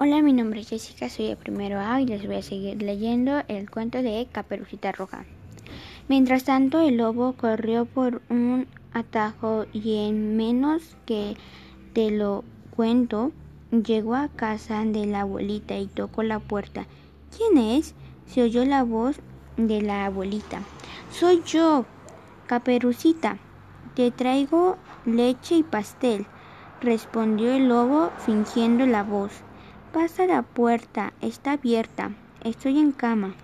Hola, mi nombre es Jessica, soy de primero A y les voy a seguir leyendo el cuento de Caperucita Roja. Mientras tanto, el lobo corrió por un atajo y en menos que te lo cuento, llegó a casa de la abuelita y tocó la puerta. ¿Quién es? Se oyó la voz de la abuelita. Soy yo, Caperucita. Te traigo leche y pastel, respondió el lobo fingiendo la voz. Pasa la puerta, está abierta. Estoy en cama.